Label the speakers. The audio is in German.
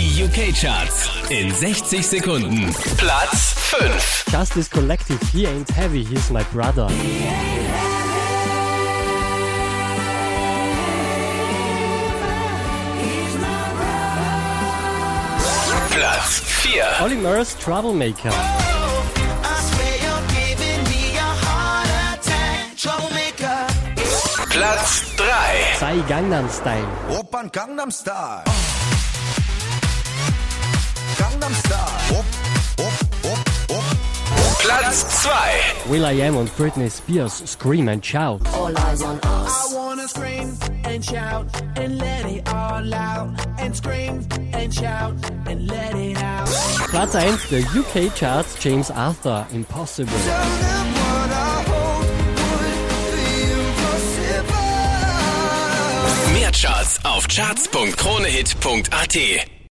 Speaker 1: Die UK-Charts in 60 Sekunden. Platz 5.
Speaker 2: Justice Collective, He Ain't Heavy, He's My Brother.
Speaker 1: Platz 4.
Speaker 2: Olly Murs, Troublemaker.
Speaker 1: Platz 3.
Speaker 2: Psy Gangnam Style.
Speaker 3: Opern Gangnam Style.
Speaker 1: Platz 2.
Speaker 2: Will I Am und Britney Spears, Scream and Shout.
Speaker 4: All eyes on us.
Speaker 5: I wanna scream and shout and let it all out. And scream and shout and let it out.
Speaker 2: Platz 1 der UK Charts, James Arthur, Impossible.
Speaker 1: Mehr Charts auf charts.kronehit.at.